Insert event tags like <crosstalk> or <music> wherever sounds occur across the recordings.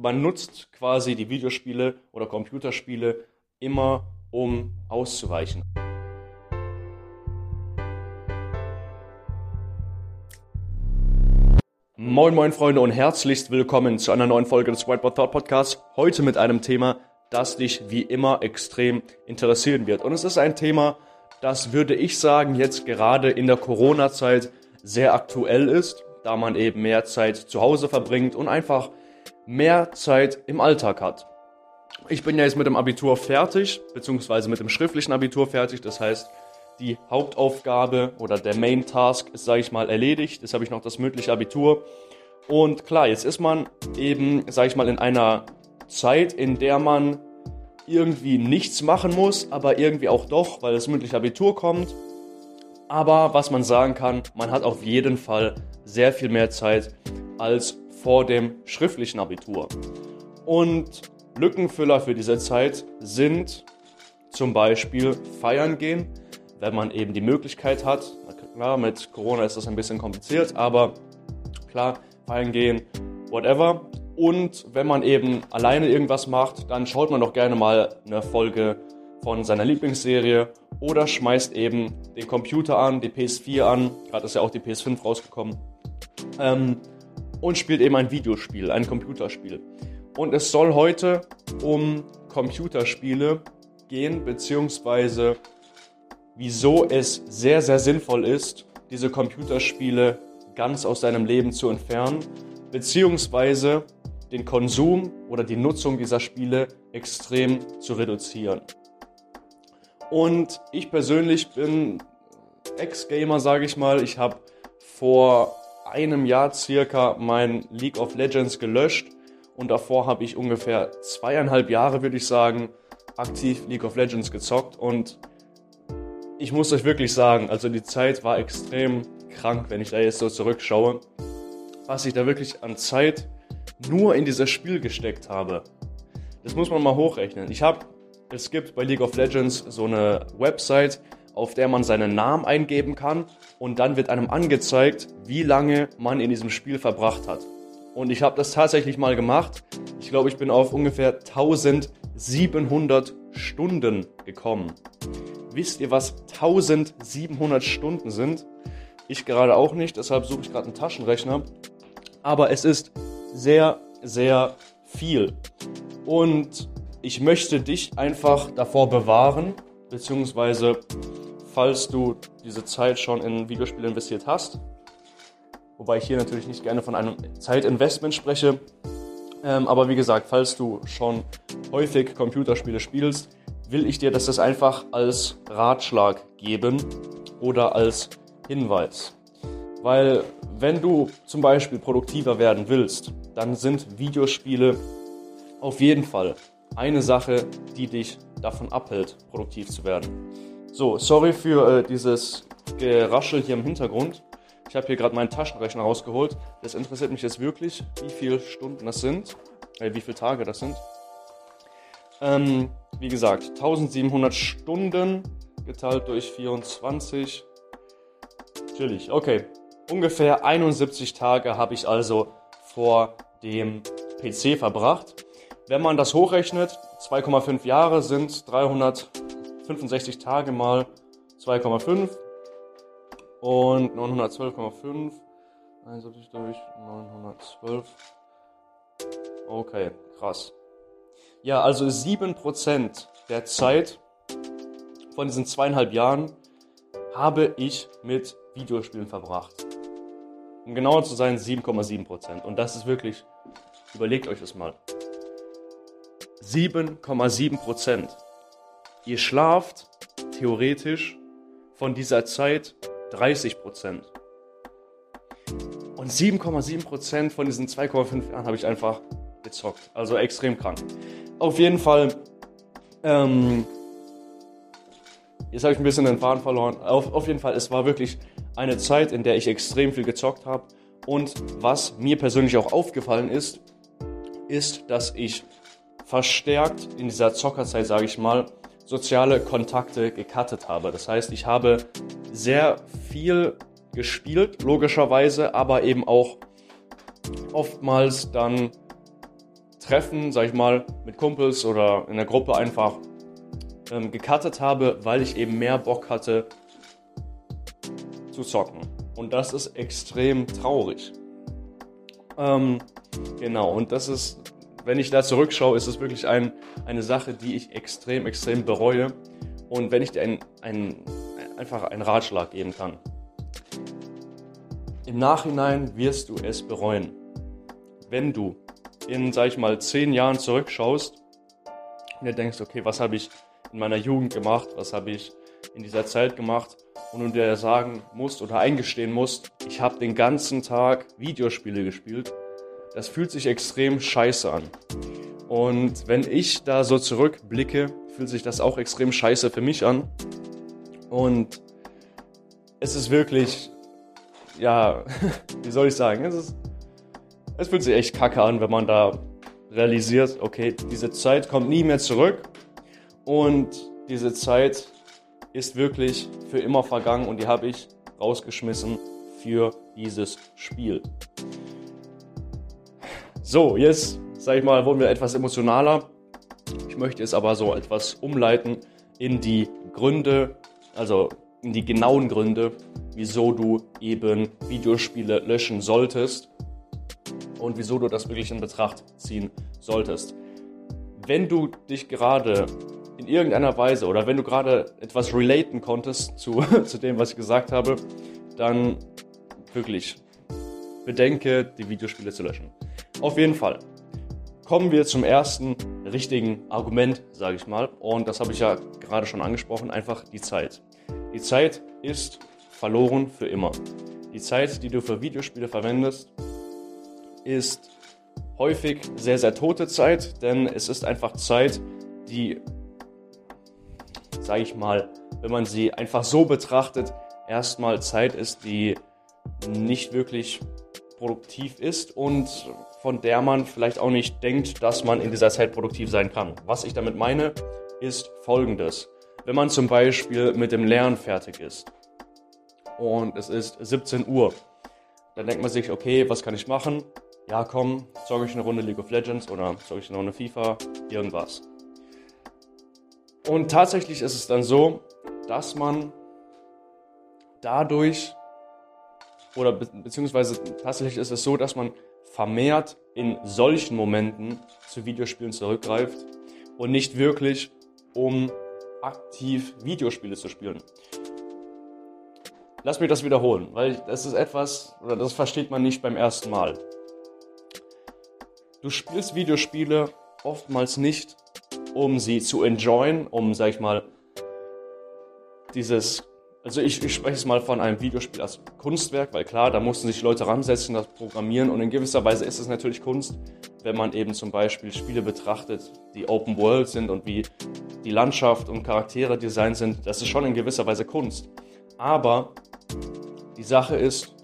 man nutzt quasi die Videospiele oder Computerspiele immer, um auszuweichen. Moin moin Freunde und herzlichst willkommen zu einer neuen Folge des Whiteboard Thought Podcasts. Heute mit einem Thema, das dich wie immer extrem interessieren wird. Und es ist ein Thema, das würde ich sagen, jetzt gerade in der Corona-Zeit sehr aktuell ist, da man eben mehr Zeit zu Hause verbringt und einfach mehr Zeit im Alltag hat. Ich bin ja jetzt mit dem Abitur fertig, beziehungsweise mit dem schriftlichen Abitur fertig. Das heißt, die Hauptaufgabe oder der Main Task ist, sage ich mal, erledigt. Jetzt habe ich noch das mündliche Abitur. Und klar, jetzt ist man eben, sage ich mal, in einer Zeit, in der man irgendwie nichts machen muss, aber irgendwie auch doch, weil das mündliche Abitur kommt. Aber was man sagen kann, man hat auf jeden Fall sehr viel mehr Zeit als vor dem schriftlichen Abitur. Und Lückenfüller für diese Zeit sind zum Beispiel feiern gehen, wenn man eben die Möglichkeit hat. Klar, mit Corona ist das ein bisschen kompliziert, aber klar, feiern gehen, whatever. Und wenn man eben alleine irgendwas macht, dann schaut man doch gerne mal eine Folge von seiner Lieblingsserie oder schmeißt eben den Computer an, die PS4 an, gerade ist ja auch die PS5 rausgekommen, ähm, und spielt eben ein Videospiel, ein Computerspiel. Und es soll heute um Computerspiele gehen, beziehungsweise wieso es sehr, sehr sinnvoll ist, diese Computerspiele ganz aus deinem Leben zu entfernen, beziehungsweise den Konsum oder die Nutzung dieser Spiele extrem zu reduzieren. Und ich persönlich bin Ex-Gamer, sage ich mal. Ich habe vor einem Jahr circa mein League of Legends gelöscht und davor habe ich ungefähr zweieinhalb Jahre, würde ich sagen, aktiv League of Legends gezockt und ich muss euch wirklich sagen, also die Zeit war extrem krank, wenn ich da jetzt so zurückschaue, was ich da wirklich an Zeit nur in dieses Spiel gesteckt habe. Das muss man mal hochrechnen. Ich habe, es gibt bei League of Legends so eine Website, auf der man seinen Namen eingeben kann und dann wird einem angezeigt, wie lange man in diesem Spiel verbracht hat. Und ich habe das tatsächlich mal gemacht. Ich glaube, ich bin auf ungefähr 1700 Stunden gekommen. Wisst ihr, was 1700 Stunden sind? Ich gerade auch nicht, deshalb suche ich gerade einen Taschenrechner. Aber es ist sehr, sehr viel. Und ich möchte dich einfach davor bewahren, beziehungsweise falls du diese Zeit schon in Videospiele investiert hast, wobei ich hier natürlich nicht gerne von einem Zeitinvestment spreche, ähm, aber wie gesagt, falls du schon häufig Computerspiele spielst, will ich dir das einfach als Ratschlag geben oder als Hinweis. Weil wenn du zum Beispiel produktiver werden willst, dann sind Videospiele auf jeden Fall eine Sache, die dich davon abhält, produktiv zu werden. So, sorry für äh, dieses Geraschel hier im Hintergrund. Ich habe hier gerade meinen Taschenrechner rausgeholt. Das interessiert mich jetzt wirklich, wie viele Stunden das sind, äh, wie viele Tage das sind. Ähm, wie gesagt, 1700 Stunden geteilt durch 24. Chillig, okay. Ungefähr 71 Tage habe ich also vor dem PC verbracht. Wenn man das hochrechnet, 2,5 Jahre sind 365 Tage mal 2,5 und 912,5. 71 durch 912. Okay, krass. Ja, also 7% der Zeit von diesen zweieinhalb Jahren habe ich mit Videospielen verbracht. Um genauer zu sein, 7,7%. Und das ist wirklich, überlegt euch das mal. 7,7%. Ihr schlaft theoretisch von dieser Zeit 30%. Und 7,7% von diesen 2,5 Jahren habe ich einfach gezockt. Also extrem krank. Auf jeden Fall, ähm, jetzt habe ich ein bisschen den Faden verloren. Auf, auf jeden Fall, es war wirklich eine Zeit, in der ich extrem viel gezockt habe. Und was mir persönlich auch aufgefallen ist, ist, dass ich verstärkt in dieser Zockerzeit, sage ich mal, soziale Kontakte gecuttet habe. Das heißt, ich habe sehr viel gespielt, logischerweise, aber eben auch oftmals dann Treffen, sag ich mal, mit Kumpels oder in der Gruppe einfach ähm, gecuttet habe, weil ich eben mehr Bock hatte zu zocken. Und das ist extrem traurig. Ähm, genau, und das ist, wenn ich da zurückschaue, ist es wirklich ein, eine Sache, die ich extrem, extrem bereue. Und wenn ich dir ein, ein, einfach einen Ratschlag geben kann. Im Nachhinein wirst du es bereuen. Wenn du in, sag ich mal, zehn Jahren zurückschaust und dir denkst, okay, was habe ich in meiner Jugend gemacht, was habe ich in dieser Zeit gemacht und du dir sagen musst oder eingestehen musst, ich habe den ganzen Tag Videospiele gespielt, das fühlt sich extrem scheiße an. Und wenn ich da so zurückblicke, fühlt sich das auch extrem scheiße für mich an. Und es ist wirklich, ja, <laughs> wie soll ich sagen, es, ist, es fühlt sich echt kacke an, wenn man da realisiert, okay, diese Zeit kommt nie mehr zurück und diese Zeit ist wirklich für immer vergangen und die habe ich rausgeschmissen für dieses Spiel. So, jetzt, sag ich mal, wurden wir etwas emotionaler. Ich möchte es aber so etwas umleiten in die Gründe, also in die genauen Gründe, wieso du eben Videospiele löschen solltest und wieso du das wirklich in Betracht ziehen solltest. Wenn du dich gerade in irgendeiner Weise oder wenn du gerade etwas relaten konntest zu, <laughs> zu dem, was ich gesagt habe, dann wirklich bedenke, die Videospiele zu löschen. Auf jeden Fall kommen wir zum ersten richtigen Argument, sage ich mal. Und das habe ich ja gerade schon angesprochen, einfach die Zeit. Die Zeit ist verloren für immer. Die Zeit, die du für Videospiele verwendest, ist häufig sehr, sehr tote Zeit, denn es ist einfach Zeit, die sage ich mal, wenn man sie einfach so betrachtet, erstmal Zeit ist, die nicht wirklich produktiv ist und von der man vielleicht auch nicht denkt, dass man in dieser Zeit produktiv sein kann. Was ich damit meine, ist folgendes. Wenn man zum Beispiel mit dem Lernen fertig ist und es ist 17 Uhr, dann denkt man sich, okay, was kann ich machen? Ja, komm, zocke ich eine Runde League of Legends oder zocke ich eine Runde FIFA, irgendwas. Und tatsächlich ist es dann so, dass man dadurch, oder be beziehungsweise tatsächlich ist es so, dass man vermehrt in solchen Momenten zu Videospielen zurückgreift und nicht wirklich, um aktiv Videospiele zu spielen. Lass mich das wiederholen, weil das ist etwas, oder das versteht man nicht beim ersten Mal. Du spielst Videospiele oftmals nicht, um sie zu enjoyen, um, sag ich mal, dieses, also ich, ich spreche es mal von einem Videospiel als Kunstwerk, weil klar, da mussten sich Leute ransetzen, das programmieren und in gewisser Weise ist es natürlich Kunst, wenn man eben zum Beispiel Spiele betrachtet, die Open World sind und wie die Landschaft und Charaktere designt sind, das ist schon in gewisser Weise Kunst. Aber die Sache ist,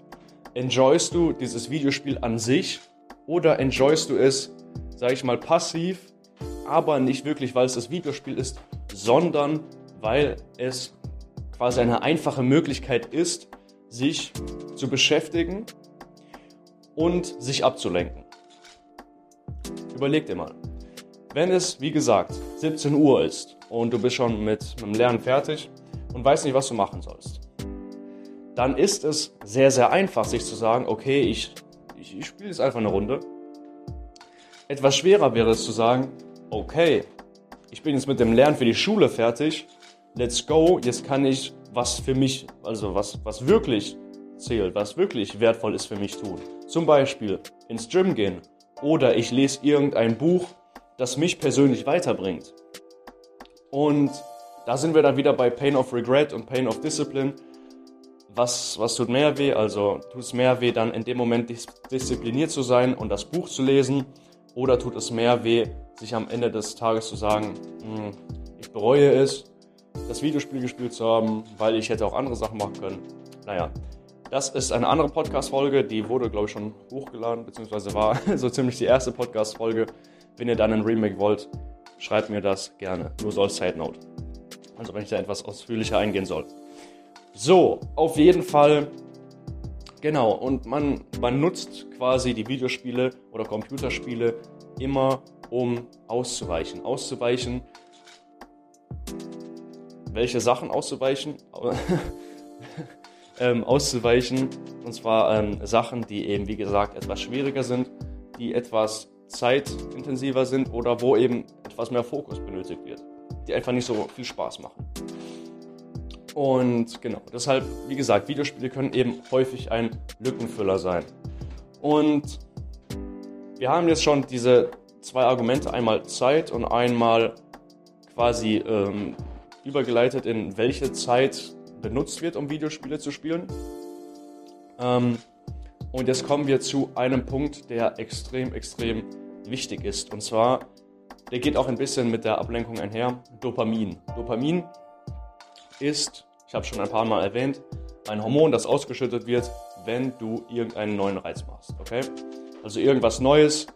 enjoyst du dieses Videospiel an sich oder enjoyst du es, sag ich mal, passiv aber nicht wirklich, weil es das Videospiel ist, sondern weil es quasi eine einfache Möglichkeit ist, sich zu beschäftigen und sich abzulenken. Überleg dir mal, wenn es, wie gesagt, 17 Uhr ist und du bist schon mit, dem Lernen fertig und weißt nicht, was du machen sollst, dann ist es sehr, sehr einfach, sich zu sagen, okay, ich, ich, ich spiele jetzt einfach eine Runde. Etwas schwerer wäre es zu sagen, okay, ich bin jetzt mit dem Lernen für die Schule fertig, let's go, jetzt kann ich was für mich, also was, was wirklich zählt, was wirklich wertvoll ist für mich tun. Zum Beispiel ins Gym gehen oder ich lese irgendein Buch, das mich persönlich weiterbringt. Und da sind wir dann wieder bei Pain of Regret und Pain of Discipline. Was, was tut mehr weh? Also tut es mehr weh, dann in dem Moment diszipliniert zu sein und das Buch zu lesen? Oder tut es mehr weh, sich am Ende des Tages zu sagen, hm, ich bereue es, das Videospiel gespielt zu haben, weil ich hätte auch andere Sachen machen können. Naja, das ist eine andere Podcast-Folge, die wurde, glaube ich, schon hochgeladen, beziehungsweise war <laughs> so ziemlich die erste Podcast-Folge. Wenn ihr dann ein Remake wollt, schreibt mir das gerne. Nur so als Side Note. Also wenn ich da etwas ausführlicher eingehen soll. So, auf jeden Fall, genau, und man, man nutzt quasi die Videospiele oder Computerspiele immer um auszuweichen. Auszuweichen. Welche Sachen auszuweichen? <laughs> ähm, auszuweichen. Und zwar ähm, Sachen, die eben, wie gesagt, etwas schwieriger sind, die etwas zeitintensiver sind oder wo eben etwas mehr Fokus benötigt wird. Die einfach nicht so viel Spaß machen. Und genau, deshalb, wie gesagt, Videospiele können eben häufig ein Lückenfüller sein. Und wir haben jetzt schon diese zwei Argumente, einmal Zeit und einmal quasi ähm, übergeleitet in welche Zeit benutzt wird, um Videospiele zu spielen. Ähm, und jetzt kommen wir zu einem Punkt, der extrem, extrem wichtig ist. Und zwar, der geht auch ein bisschen mit der Ablenkung einher, Dopamin. Dopamin ist, ich habe schon ein paar Mal erwähnt, ein Hormon, das ausgeschüttet wird, wenn du irgendeinen neuen Reiz machst. Okay? Also irgendwas Neues,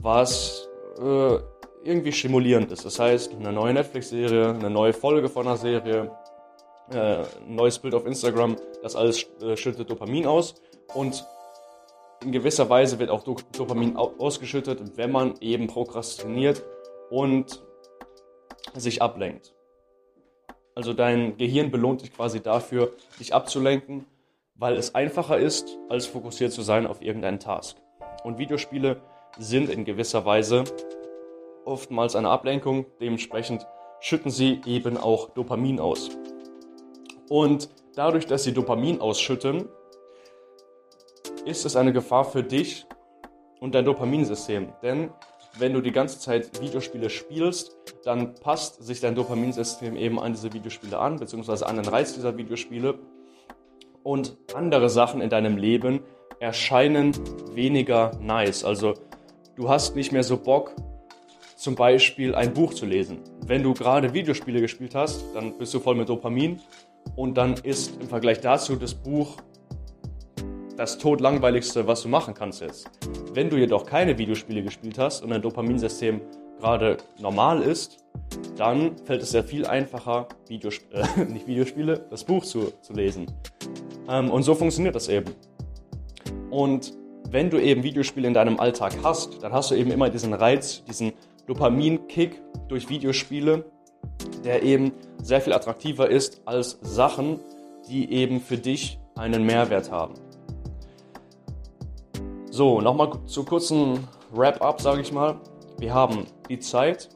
was äh, irgendwie stimulierend ist. Das heißt, eine neue Netflix-Serie, eine neue Folge von einer Serie, äh, ein neues Bild auf Instagram, das alles äh, schüttet Dopamin aus. Und in gewisser Weise wird auch Dopamin ausgeschüttet, wenn man eben prokrastiniert und sich ablenkt. Also dein Gehirn belohnt dich quasi dafür, dich abzulenken, weil es einfacher ist, als fokussiert zu sein auf irgendeinen Task. Und Videospiele sind in gewisser Weise oftmals eine Ablenkung, dementsprechend schütten sie eben auch Dopamin aus. Und dadurch, dass sie Dopamin ausschütten, ist es eine Gefahr für dich und dein Dopaminsystem. Denn wenn du die ganze Zeit Videospiele spielst, dann passt sich dein Dopaminsystem eben an diese Videospiele an, beziehungsweise an den Reiz dieser Videospiele. Und andere Sachen in deinem Leben erscheinen weniger nice. Also du hast nicht mehr so Bock, zum Beispiel ein Buch zu lesen. Wenn du gerade Videospiele gespielt hast, dann bist du voll mit Dopamin und dann ist im Vergleich dazu das Buch das todlangweiligste, was du machen kannst jetzt. Wenn du jedoch keine Videospiele gespielt hast und dein Dopaminsystem gerade normal ist, dann fällt es sehr viel einfacher, Videosp <laughs> äh, nicht Videospiele, das Buch zu, zu lesen. Ähm, und so funktioniert das eben. Und wenn du eben Videospiele in deinem Alltag hast, dann hast du eben immer diesen Reiz, diesen Dopamin-Kick durch Videospiele, der eben sehr viel attraktiver ist als Sachen, die eben für dich einen Mehrwert haben. So, nochmal zu kurzen Wrap-up, sage ich mal. Wir haben die Zeit,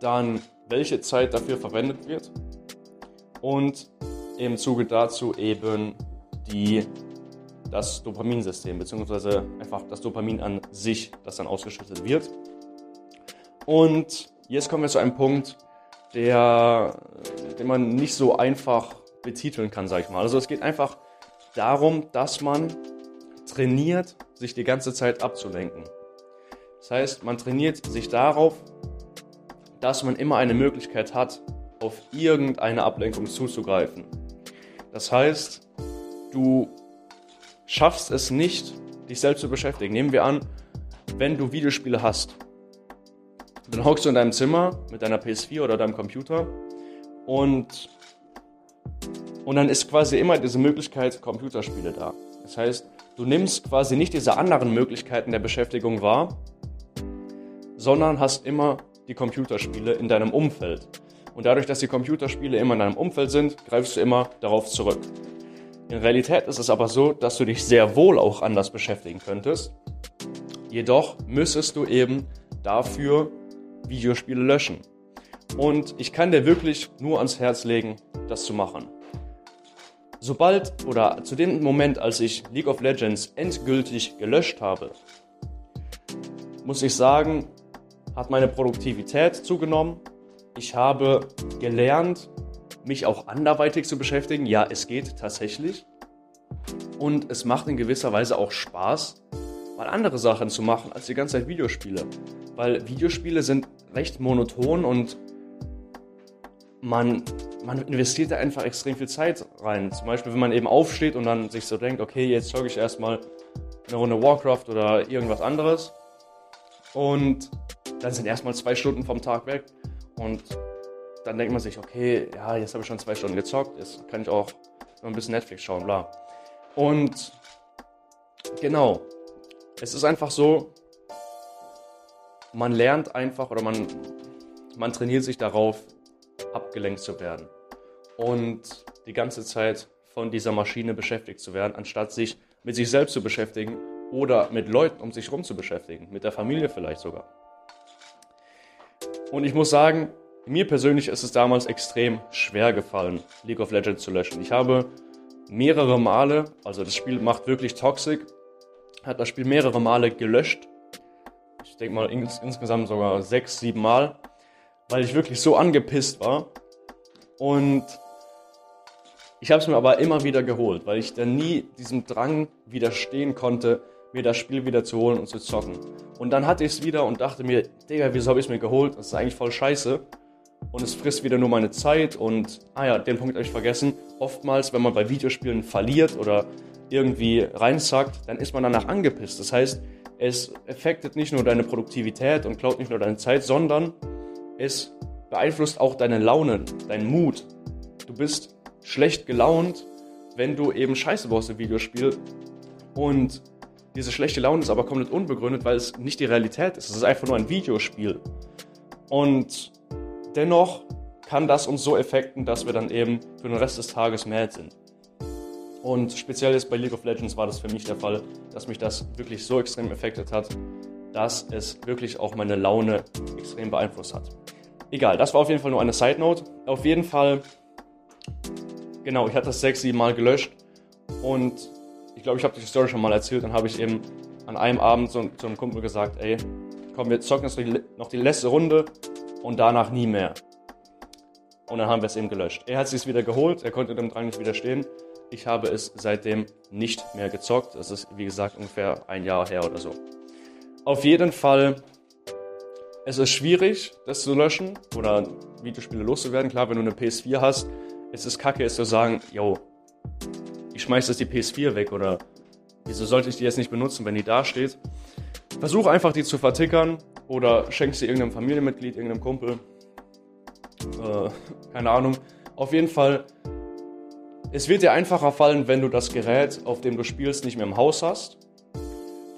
dann welche Zeit dafür verwendet wird und im Zuge dazu eben die, das Dopaminsystem, beziehungsweise einfach das Dopamin an sich, das dann ausgeschüttet wird. Und jetzt kommen wir zu einem Punkt, der, den man nicht so einfach betiteln kann, sag ich mal. Also es geht einfach darum, dass man trainiert, sich die ganze Zeit abzulenken. Das heißt, man trainiert sich darauf, dass man immer eine Möglichkeit hat, auf irgendeine Ablenkung zuzugreifen. Das heißt, du schaffst es nicht, dich selbst zu beschäftigen. Nehmen wir an, wenn du Videospiele hast, dann hockst du in deinem Zimmer mit deiner PS4 oder deinem Computer und, und dann ist quasi immer diese Möglichkeit Computerspiele da. Das heißt, du nimmst quasi nicht diese anderen Möglichkeiten der Beschäftigung wahr, sondern hast immer die Computerspiele in deinem Umfeld. Und dadurch, dass die Computerspiele immer in deinem Umfeld sind, greifst du immer darauf zurück. In Realität ist es aber so, dass du dich sehr wohl auch anders beschäftigen könntest. Jedoch müsstest du eben dafür Videospiele löschen. Und ich kann dir wirklich nur ans Herz legen, das zu machen. Sobald oder zu dem Moment, als ich League of Legends endgültig gelöscht habe, muss ich sagen, hat meine Produktivität zugenommen. Ich habe gelernt, mich auch anderweitig zu beschäftigen. Ja, es geht tatsächlich. Und es macht in gewisser Weise auch Spaß, mal andere Sachen zu machen als die ganze Zeit Videospiele. Weil Videospiele sind recht monoton und man, man investiert da einfach extrem viel Zeit rein. Zum Beispiel, wenn man eben aufsteht und dann sich so denkt, okay, jetzt jogge ich erstmal eine Runde Warcraft oder irgendwas anderes. Und dann sind erstmal zwei Stunden vom Tag weg. Und dann denkt man sich, okay, ja, jetzt habe ich schon zwei Stunden gezockt, jetzt kann ich auch noch ein bisschen Netflix schauen, bla. Und genau, es ist einfach so, man lernt einfach oder man, man trainiert sich darauf, abgelenkt zu werden und die ganze Zeit von dieser Maschine beschäftigt zu werden, anstatt sich mit sich selbst zu beschäftigen oder mit Leuten um sich herum zu beschäftigen, mit der Familie vielleicht sogar. Und ich muss sagen, mir persönlich ist es damals extrem schwer gefallen, League of Legends zu löschen. Ich habe mehrere Male, also das Spiel macht wirklich toxic, hat das Spiel mehrere Male gelöscht. Ich denke mal ins, insgesamt sogar sechs, sieben Mal, weil ich wirklich so angepisst war. Und ich habe es mir aber immer wieder geholt, weil ich dann nie diesem Drang widerstehen konnte, mir das Spiel wieder zu holen und zu zocken. Und dann hatte ich es wieder und dachte mir, Digga, wieso habe ich es mir geholt? Das ist eigentlich voll scheiße. Und es frisst wieder nur meine Zeit. Und, ah ja, den Punkt habe ich vergessen. Oftmals, wenn man bei Videospielen verliert oder irgendwie reinsackt, dann ist man danach angepisst. Das heißt, es effektet nicht nur deine Produktivität und klaut nicht nur deine Zeit, sondern es beeinflusst auch deine Laune, deinen Mut. Du bist schlecht gelaunt, wenn du eben Scheiße baust im Videospiel. Und diese schlechte Laune ist aber komplett unbegründet, weil es nicht die Realität ist. Es ist einfach nur ein Videospiel. Und dennoch kann das uns so effekten, dass wir dann eben für den Rest des Tages mad sind. Und speziell jetzt bei League of Legends war das für mich der Fall, dass mich das wirklich so extrem effektet hat, dass es wirklich auch meine Laune extrem beeinflusst hat. Egal, das war auf jeden Fall nur eine Side Note. Auf jeden Fall Genau, ich hatte das sechs, sieben Mal gelöscht und ich glaube, ich habe die Story schon mal erzählt. Dann habe ich eben an einem Abend zu, zu einem Kumpel gesagt, ey, komm, wir zocken jetzt noch die letzte Runde und danach nie mehr. Und dann haben wir es eben gelöscht. Er hat es sich wieder geholt, er konnte dem Drang nicht widerstehen. Ich habe es seitdem nicht mehr gezockt. Das ist, wie gesagt, ungefähr ein Jahr her oder so. Auf jeden Fall, es ist schwierig, das zu löschen oder Videospiele loszuwerden. Klar, wenn du eine PS4 hast, es ist kacke, ist zu sagen, yo, ich schmeiß jetzt die PS4 weg oder wieso sollte ich die jetzt nicht benutzen, wenn die da steht? Versuch einfach die zu vertickern oder schenkst sie irgendeinem Familienmitglied, irgendeinem Kumpel. Äh, keine Ahnung. Auf jeden Fall, es wird dir einfacher fallen, wenn du das Gerät, auf dem du spielst, nicht mehr im Haus hast.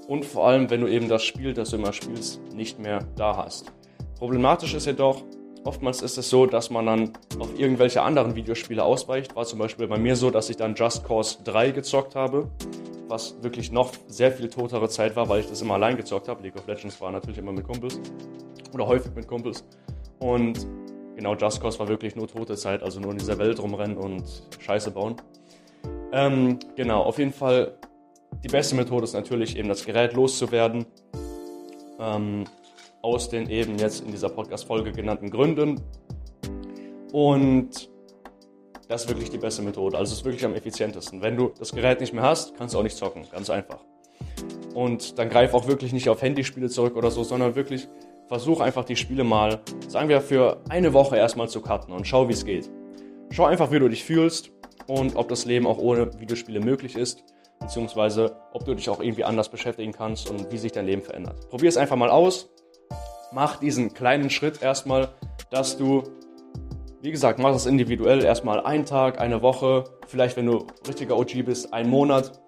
Und vor allem, wenn du eben das Spiel, das du immer spielst, nicht mehr da hast. Problematisch ist jedoch, Oftmals ist es so, dass man dann auf irgendwelche anderen Videospiele ausweicht. War zum Beispiel bei mir so, dass ich dann Just Cause 3 gezockt habe, was wirklich noch sehr viel totere Zeit war, weil ich das immer allein gezockt habe. League of Legends war natürlich immer mit Kumpels oder häufig mit Kumpels. Und genau, Just Cause war wirklich nur tote Zeit, also nur in dieser Welt rumrennen und Scheiße bauen. Ähm, genau, auf jeden Fall die beste Methode ist natürlich eben das Gerät loszuwerden. Ähm, aus den eben jetzt in dieser Podcast-Folge genannten Gründen. Und das ist wirklich die beste Methode. Also es ist wirklich am effizientesten. Wenn du das Gerät nicht mehr hast, kannst du auch nicht zocken. Ganz einfach. Und dann greif auch wirklich nicht auf Handyspiele zurück oder so, sondern wirklich versuch einfach die Spiele mal, sagen wir, für eine Woche erstmal zu cutten und schau, wie es geht. Schau einfach, wie du dich fühlst und ob das Leben auch ohne Videospiele möglich ist, beziehungsweise ob du dich auch irgendwie anders beschäftigen kannst und wie sich dein Leben verändert. Probier es einfach mal aus mach diesen kleinen Schritt erstmal, dass du, wie gesagt, mach das individuell erstmal einen Tag, eine Woche, vielleicht wenn du richtiger OG bist, einen Monat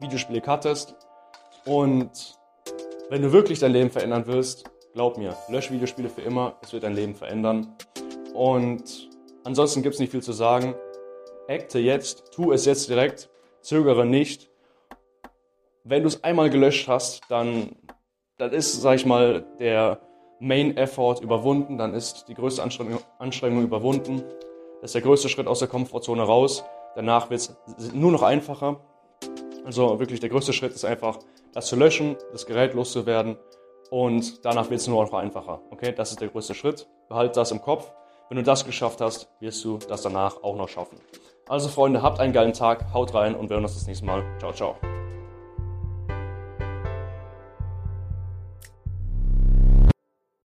Videospiele cuttest und wenn du wirklich dein Leben verändern willst, glaub mir, lösch Videospiele für immer, es wird dein Leben verändern und ansonsten gibt es nicht viel zu sagen. Acte jetzt, tu es jetzt direkt, zögere nicht. Wenn du es einmal gelöscht hast, dann dann ist, sag ich mal, der Main Effort überwunden, dann ist die größte Anstrengung, Anstrengung überwunden. Das ist der größte Schritt aus der Komfortzone raus. Danach wird es nur noch einfacher. Also wirklich der größte Schritt ist einfach, das zu löschen, das Gerät loszuwerden und danach wird es nur noch einfacher. Okay, das ist der größte Schritt. Behalte das im Kopf. Wenn du das geschafft hast, wirst du das danach auch noch schaffen. Also Freunde, habt einen geilen Tag, haut rein und wir hören uns das nächste Mal. Ciao, ciao.